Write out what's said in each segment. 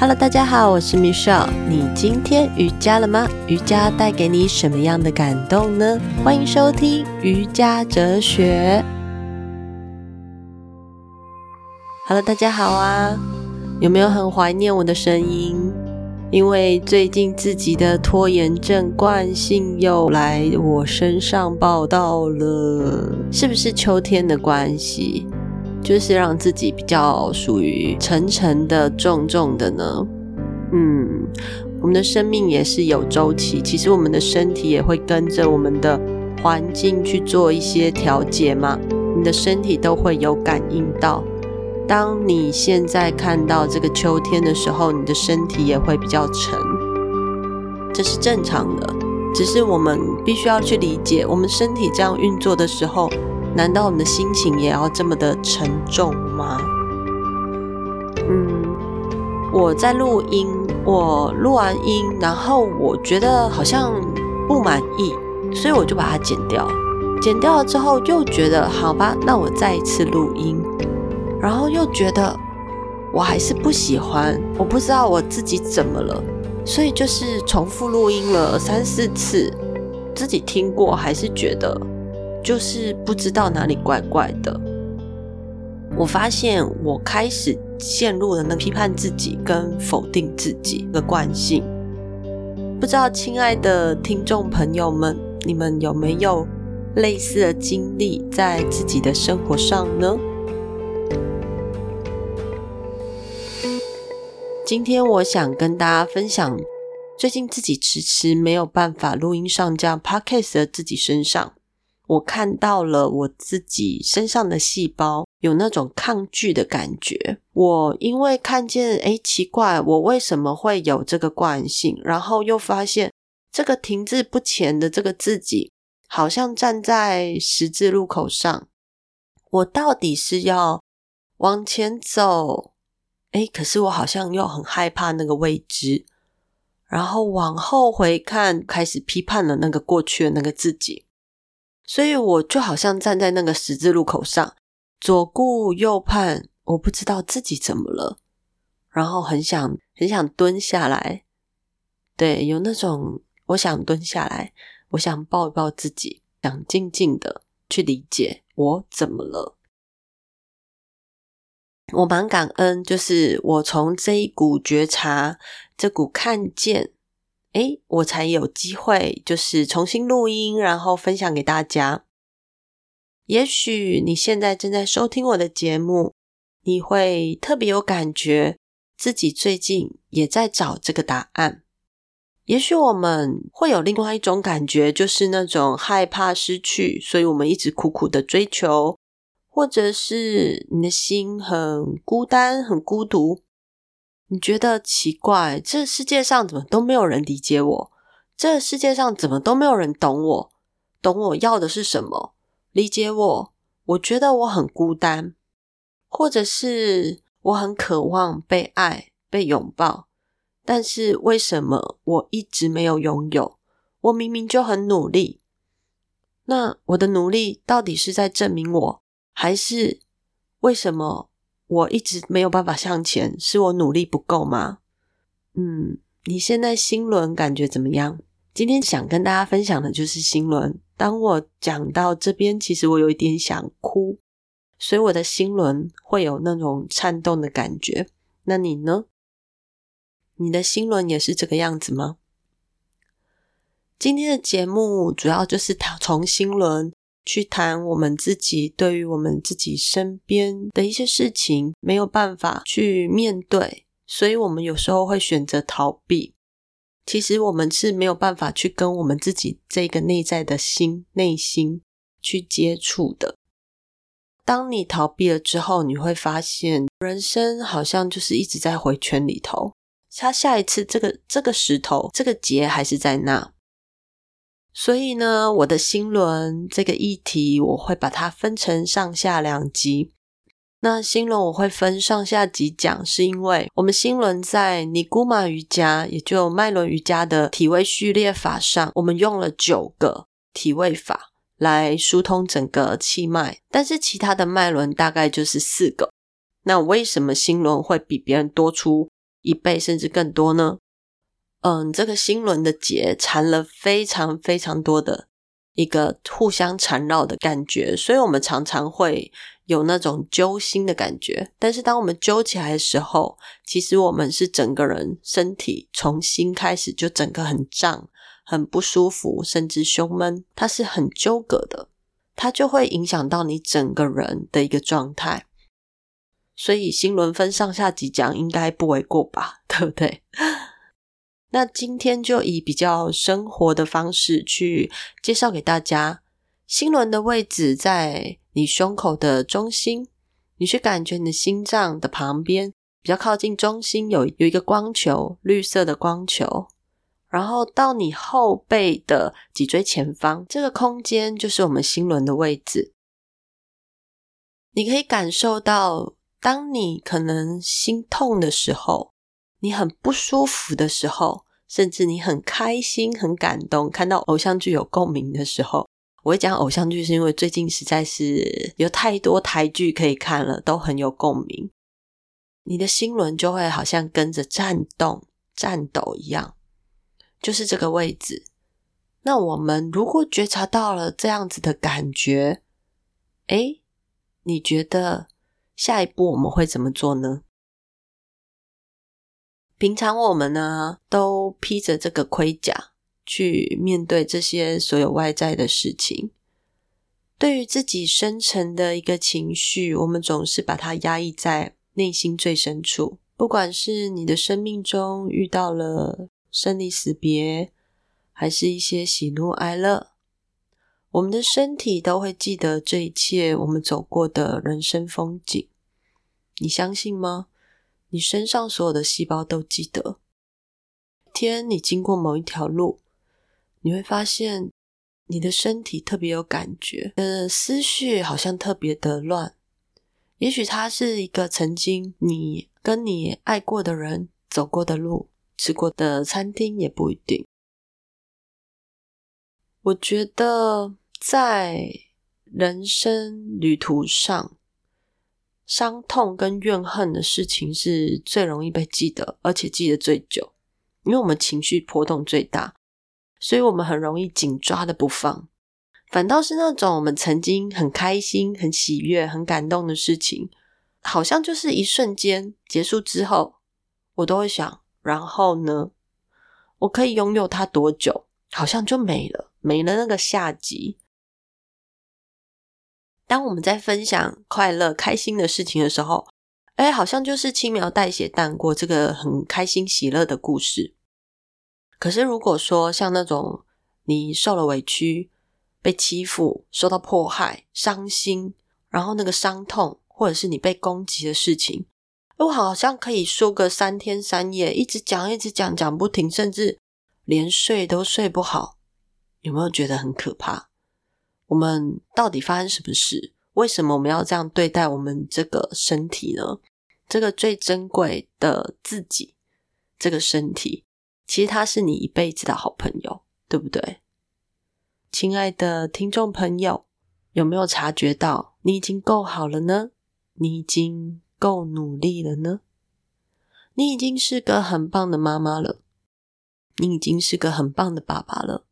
Hello，大家好，我是 Miss。你今天瑜伽了吗？瑜伽带给你什么样的感动呢？欢迎收听瑜伽哲学。Hello，大家好啊！有没有很怀念我的声音？因为最近自己的拖延症惯性又来我身上报道了，是不是秋天的关系？就是让自己比较属于沉沉的、重重的呢。嗯，我们的生命也是有周期，其实我们的身体也会跟着我们的环境去做一些调节嘛。你的身体都会有感应到。当你现在看到这个秋天的时候，你的身体也会比较沉，这是正常的。只是我们必须要去理解，我们身体这样运作的时候。难道我们的心情也要这么的沉重吗？嗯，我在录音，我录完音，然后我觉得好像不满意，所以我就把它剪掉。剪掉了之后，又觉得好吧，那我再一次录音，然后又觉得我还是不喜欢，我不知道我自己怎么了，所以就是重复录音了三四次，自己听过还是觉得。就是不知道哪里怪怪的，我发现我开始陷入了那批判自己跟否定自己的惯性。不知道亲爱的听众朋友们，你们有没有类似的经历在自己的生活上呢？今天我想跟大家分享，最近自己迟迟没有办法录音上架 Podcast 的自己身上。我看到了我自己身上的细胞有那种抗拒的感觉。我因为看见，诶，奇怪，我为什么会有这个惯性？然后又发现这个停滞不前的这个自己，好像站在十字路口上。我到底是要往前走？诶，可是我好像又很害怕那个未知。然后往后回看，开始批判了那个过去的那个自己。所以我就好像站在那个十字路口上，左顾右盼，我不知道自己怎么了，然后很想很想蹲下来，对，有那种我想蹲下来，我想抱一抱自己，想静静的去理解我怎么了。我蛮感恩，就是我从这一股觉察，这股看见。诶，我才有机会，就是重新录音，然后分享给大家。也许你现在正在收听我的节目，你会特别有感觉，自己最近也在找这个答案。也许我们会有另外一种感觉，就是那种害怕失去，所以我们一直苦苦的追求，或者是你的心很孤单、很孤独。你觉得奇怪，这世界上怎么都没有人理解我？这世界上怎么都没有人懂我？懂我要的是什么？理解我？我觉得我很孤单，或者是我很渴望被爱、被拥抱，但是为什么我一直没有拥有？我明明就很努力，那我的努力到底是在证明我，还是为什么？我一直没有办法向前，是我努力不够吗？嗯，你现在心轮感觉怎么样？今天想跟大家分享的就是心轮。当我讲到这边，其实我有一点想哭，所以我的心轮会有那种颤动的感觉。那你呢？你的心轮也是这个样子吗？今天的节目主要就是从心轮。去谈我们自己对于我们自己身边的一些事情没有办法去面对，所以我们有时候会选择逃避。其实我们是没有办法去跟我们自己这个内在的心、内心去接触的。当你逃避了之后，你会发现人生好像就是一直在回圈里头。他下一次这个这个石头这个结还是在那。所以呢，我的心轮这个议题，我会把它分成上下两集。那心轮我会分上下集讲，是因为我们心轮在尼姑马瑜伽，也就脉轮瑜伽的体位序列法上，我们用了九个体位法来疏通整个气脉，但是其他的脉轮大概就是四个。那为什么心轮会比别人多出一倍甚至更多呢？嗯，这个心轮的结缠了非常非常多的一个互相缠绕的感觉，所以我们常常会有那种揪心的感觉。但是当我们揪起来的时候，其实我们是整个人身体从心开始就整个很胀、很不舒服，甚至胸闷，它是很纠葛的，它就会影响到你整个人的一个状态。所以心轮分上下集讲应该不为过吧，对不对？那今天就以比较生活的方式去介绍给大家，心轮的位置在你胸口的中心，你去感觉你的心脏的旁边，比较靠近中心有有一个光球，绿色的光球，然后到你后背的脊椎前方，这个空间就是我们心轮的位置。你可以感受到，当你可能心痛的时候。你很不舒服的时候，甚至你很开心、很感动，看到偶像剧有共鸣的时候，我会讲偶像剧，是因为最近实在是有太多台剧可以看了，都很有共鸣。你的心轮就会好像跟着颤动、颤抖一样，就是这个位置。那我们如果觉察到了这样子的感觉，诶，你觉得下一步我们会怎么做呢？平常我们呢，都披着这个盔甲去面对这些所有外在的事情。对于自己深层的一个情绪，我们总是把它压抑在内心最深处。不管是你的生命中遇到了生离死别，还是一些喜怒哀乐，我们的身体都会记得这一切我们走过的人生风景。你相信吗？你身上所有的细胞都记得。天，你经过某一条路，你会发现你的身体特别有感觉，呃，思绪好像特别的乱。也许它是一个曾经你跟你爱过的人走过的路，吃过的餐厅也不一定。我觉得在人生旅途上，伤痛跟怨恨的事情是最容易被记得，而且记得最久，因为我们情绪波动最大，所以我们很容易紧抓的不放。反倒是那种我们曾经很开心、很喜悦、很感动的事情，好像就是一瞬间结束之后，我都会想，然后呢？我可以拥有它多久？好像就没了，没了那个下集。当我们在分享快乐、开心的事情的时候，哎，好像就是轻描淡写淡过这个很开心、喜乐的故事。可是，如果说像那种你受了委屈、被欺负、受到迫害、伤心，然后那个伤痛，或者是你被攻击的事情，我好像可以说个三天三夜，一直讲、一直讲，讲不停，甚至连睡都睡不好。有没有觉得很可怕？我们到底发生什么事？为什么我们要这样对待我们这个身体呢？这个最珍贵的自己，这个身体，其实它是你一辈子的好朋友，对不对？亲爱的听众朋友，有没有察觉到你已经够好了呢？你已经够努力了呢？你已经是个很棒的妈妈了，你已经是个很棒的爸爸了。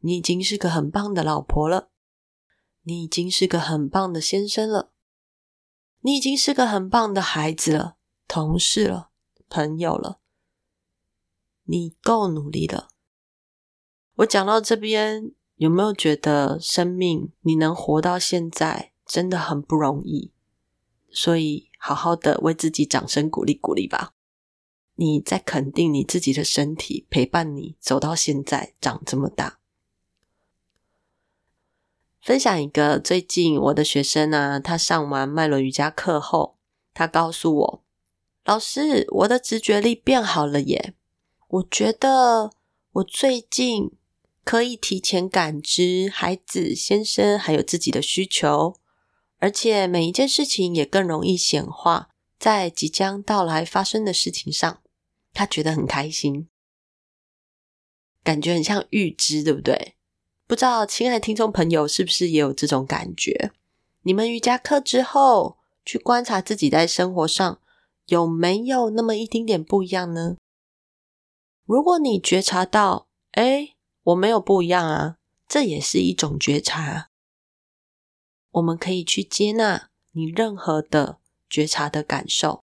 你已经是个很棒的老婆了，你已经是个很棒的先生了，你已经是个很棒的孩子了、同事了、朋友了，你够努力了。我讲到这边，有没有觉得生命你能活到现在真的很不容易？所以好好的为自己掌声鼓励鼓励吧。你在肯定你自己的身体陪伴你走到现在，长这么大。分享一个最近我的学生呢，他上完脉轮瑜伽课后，他告诉我：“老师，我的直觉力变好了耶！我觉得我最近可以提前感知孩子、先生还有自己的需求，而且每一件事情也更容易显化在即将到来发生的事情上。他觉得很开心，感觉很像预知，对不对？”不知道，亲爱的听众朋友，是不是也有这种感觉？你们瑜伽课之后去观察自己在生活上有没有那么一丁点不一样呢？如果你觉察到，哎，我没有不一样啊，这也是一种觉察。我们可以去接纳你任何的觉察的感受。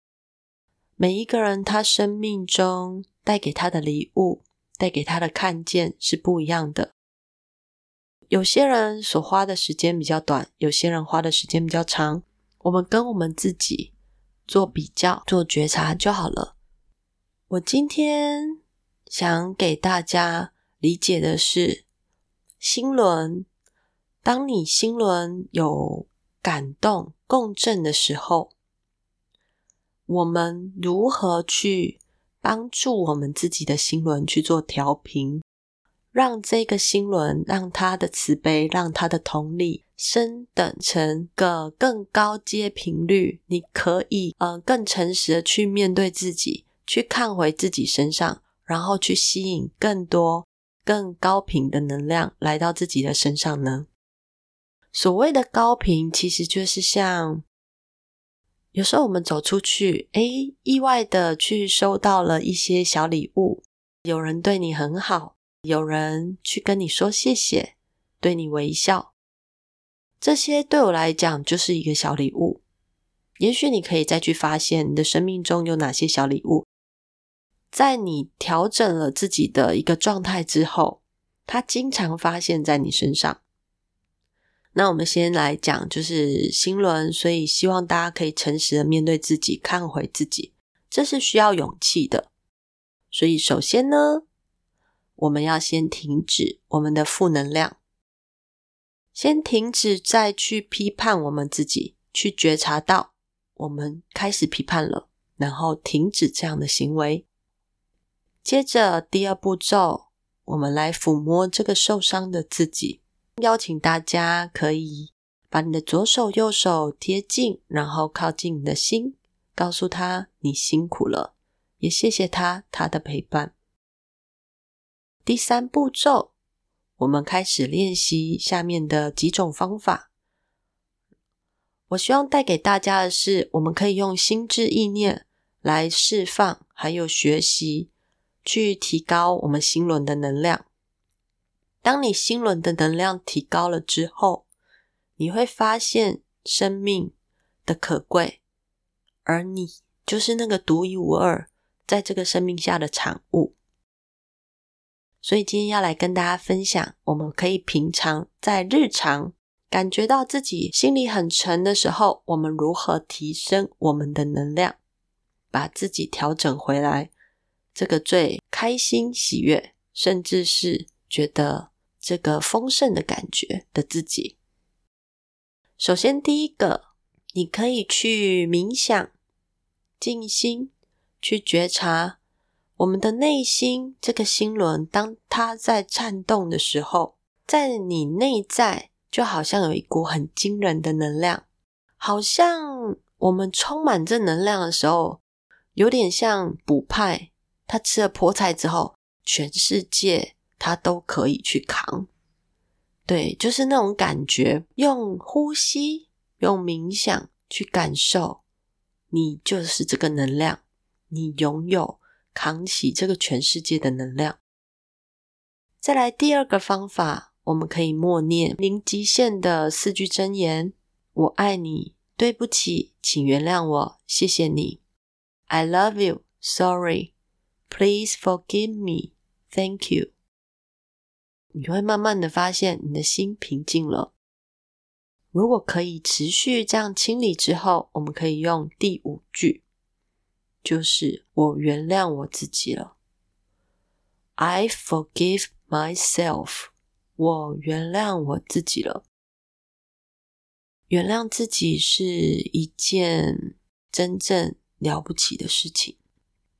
每一个人他生命中带给他的礼物，带给他的看见是不一样的。有些人所花的时间比较短，有些人花的时间比较长。我们跟我们自己做比较，做觉察就好了。我今天想给大家理解的是，心轮。当你心轮有感动、共振的时候，我们如何去帮助我们自己的心轮去做调频，让这个心轮，让他的慈悲，让他的同理升等成个更高阶频率？你可以呃更诚实的去面对自己，去看回自己身上，然后去吸引更多更高频的能量来到自己的身上呢？所谓的高频，其实就是像有时候我们走出去，诶，意外的去收到了一些小礼物，有人对你很好，有人去跟你说谢谢，对你微笑，这些对我来讲就是一个小礼物。也许你可以再去发现你的生命中有哪些小礼物，在你调整了自己的一个状态之后，它经常发现在你身上。那我们先来讲，就是新轮，所以希望大家可以诚实的面对自己，看回自己，这是需要勇气的。所以首先呢，我们要先停止我们的负能量，先停止再去批判我们自己，去觉察到我们开始批判了，然后停止这样的行为。接着第二步骤，我们来抚摸这个受伤的自己。邀请大家可以把你的左手、右手贴近，然后靠近你的心，告诉他你辛苦了，也谢谢他他的陪伴。第三步骤，我们开始练习下面的几种方法。我希望带给大家的是，我们可以用心智意念来释放，还有学习，去提高我们心轮的能量。当你心轮的能量提高了之后，你会发现生命的可贵，而你就是那个独一无二在这个生命下的产物。所以今天要来跟大家分享，我们可以平常在日常感觉到自己心里很沉的时候，我们如何提升我们的能量，把自己调整回来，这个最开心、喜悦，甚至是觉得。这个丰盛的感觉的自己。首先，第一个，你可以去冥想、静心，去觉察我们的内心这个心轮，当它在颤动的时候，在你内在就好像有一股很惊人的能量，好像我们充满正能量的时候，有点像补派，他吃了菠菜之后，全世界。他都可以去扛，对，就是那种感觉。用呼吸，用冥想去感受，你就是这个能量，你拥有扛起这个全世界的能量。再来第二个方法，我们可以默念零极限的四句真言：我爱你，对不起，请原谅我，谢谢你，I love you, sorry, please forgive me, thank you。你会慢慢的发现，你的心平静了。如果可以持续这样清理之后，我们可以用第五句，就是我原谅我自己了。I forgive myself。我原谅我自己了。原谅自己是一件真正了不起的事情，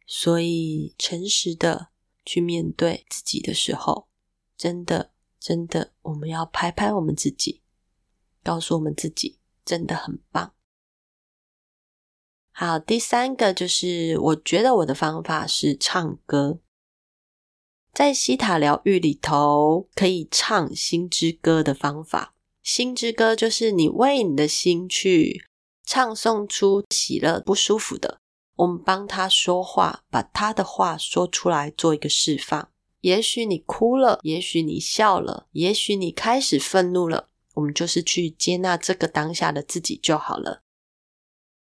所以诚实的去面对自己的时候。真的，真的，我们要拍拍我们自己，告诉我们自己真的很棒。好，第三个就是，我觉得我的方法是唱歌。在希塔疗愈里头，可以唱心之歌的方法。心之歌就是你为你的心去唱诵出喜乐、不舒服的，我们帮他说话，把他的话说出来，做一个释放。也许你哭了，也许你笑了，也许你开始愤怒了，我们就是去接纳这个当下的自己就好了。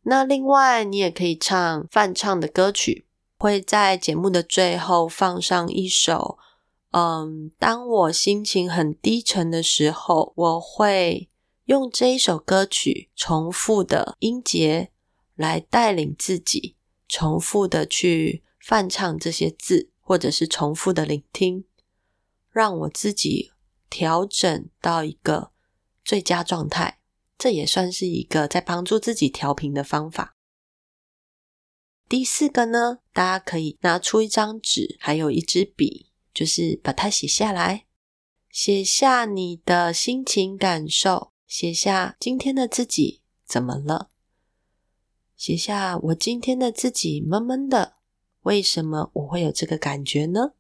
那另外，你也可以唱梵唱的歌曲，会在节目的最后放上一首。嗯，当我心情很低沉的时候，我会用这一首歌曲重复的音节来带领自己，重复的去泛唱这些字，或者是重复的聆听，让我自己调整到一个最佳状态。这也算是一个在帮助自己调频的方法。第四个呢，大家可以拿出一张纸，还有一支笔。就是把它写下来，写下你的心情感受，写下今天的自己怎么了，写下我今天的自己闷闷的，为什么我会有这个感觉呢？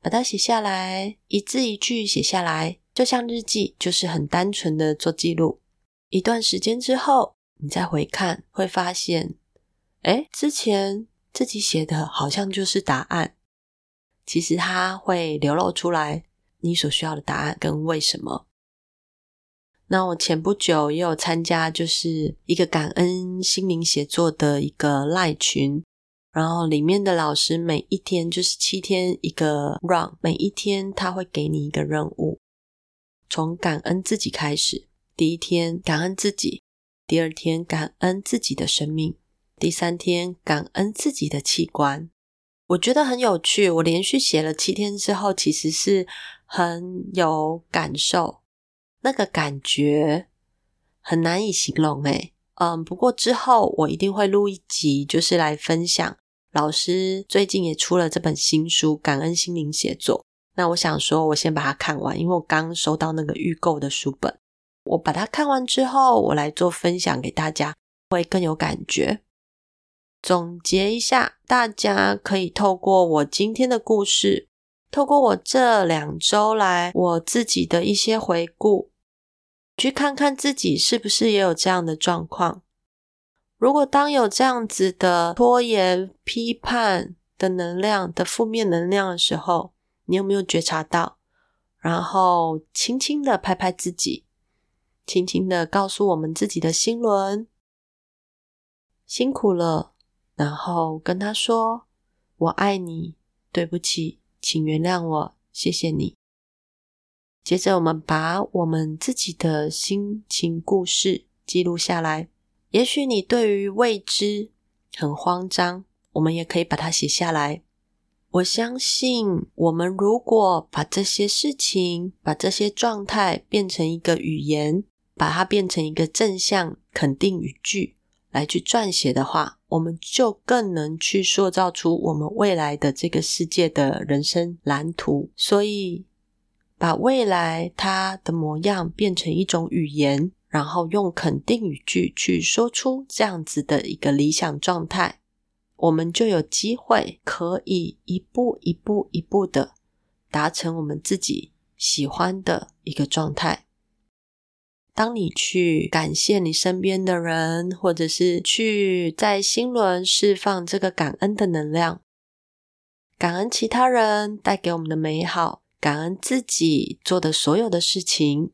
把它写下来，一字一句写下来，就像日记，就是很单纯的做记录。一段时间之后，你再回看，会发现，诶，之前自己写的好像就是答案。其实它会流露出来你所需要的答案跟为什么。那我前不久也有参加，就是一个感恩心灵写作的一个赖群，然后里面的老师每一天就是七天一个 run，每一天他会给你一个任务，从感恩自己开始。第一天感恩自己，第二天感恩自己的生命，第三天感恩自己的器官。我觉得很有趣。我连续写了七天之后，其实是很有感受，那个感觉很难以形容诶。嗯，不过之后我一定会录一集，就是来分享。老师最近也出了这本新书《感恩心灵写作》，那我想说，我先把它看完，因为我刚收到那个预购的书本。我把它看完之后，我来做分享给大家，会更有感觉。总结一下，大家可以透过我今天的故事，透过我这两周来我自己的一些回顾，去看看自己是不是也有这样的状况。如果当有这样子的拖延、批判的能量的负面能量的时候，你有没有觉察到？然后轻轻的拍拍自己，轻轻的告诉我们自己的心轮：辛苦了。然后跟他说：“我爱你，对不起，请原谅我，谢谢你。”接着，我们把我们自己的心情故事记录下来。也许你对于未知很慌张，我们也可以把它写下来。我相信，我们如果把这些事情、把这些状态变成一个语言，把它变成一个正向肯定语句来去撰写的话。我们就更能去塑造出我们未来的这个世界的人生蓝图。所以，把未来它的模样变成一种语言，然后用肯定语句去说出这样子的一个理想状态，我们就有机会可以一步一步一步的达成我们自己喜欢的一个状态。当你去感谢你身边的人，或者是去在心轮释放这个感恩的能量，感恩其他人带给我们的美好，感恩自己做的所有的事情，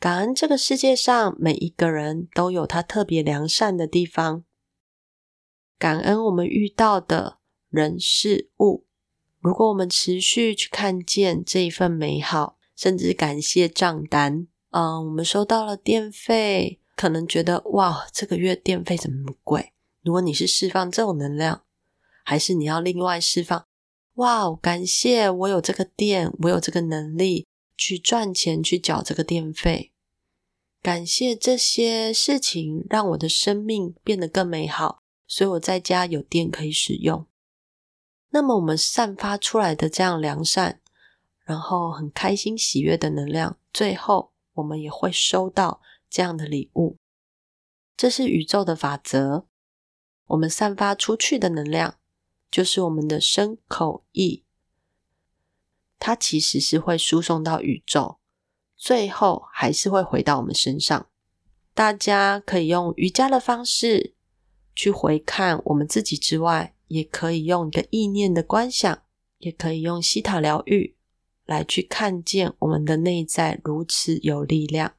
感恩这个世界上每一个人都有他特别良善的地方，感恩我们遇到的人事物。如果我们持续去看见这一份美好，甚至感谢账单。嗯，我们收到了电费，可能觉得哇，这个月电费怎么那么贵？如果你是释放这种能量，还是你要另外释放？哇，感谢我有这个电，我有这个能力去赚钱去缴这个电费。感谢这些事情让我的生命变得更美好，所以我在家有电可以使用。那么我们散发出来的这样良善，然后很开心喜悦的能量，最后。我们也会收到这样的礼物，这是宇宙的法则。我们散发出去的能量，就是我们的身口意，它其实是会输送到宇宙，最后还是会回到我们身上。大家可以用瑜伽的方式，去回看我们自己之外，也可以用一个意念的观想，也可以用希塔疗愈来去看见我们的内在如此有力量。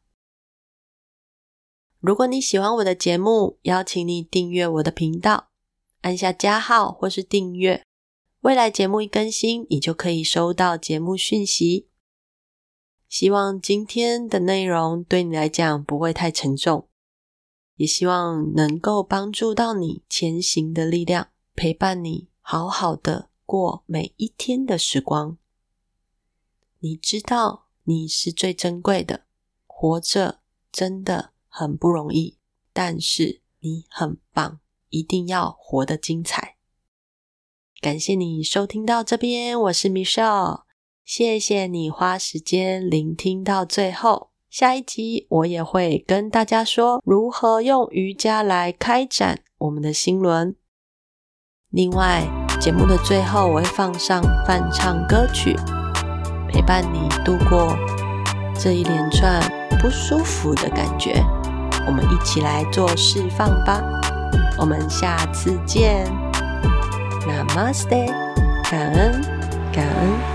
如果你喜欢我的节目，邀请你订阅我的频道，按下加号或是订阅，未来节目一更新，你就可以收到节目讯息。希望今天的内容对你来讲不会太沉重，也希望能够帮助到你前行的力量。陪伴你好好的过每一天的时光。你知道你是最珍贵的，活着真的很不容易，但是你很棒，一定要活得精彩。感谢你收听到这边，我是 Michelle，谢谢你花时间聆听到最后。下一集我也会跟大家说如何用瑜伽来开展我们的心轮。另外，节目的最后我会放上伴唱歌曲，陪伴你度过这一连串不舒服的感觉。我们一起来做释放吧。我们下次见，Namaste，感恩，感恩。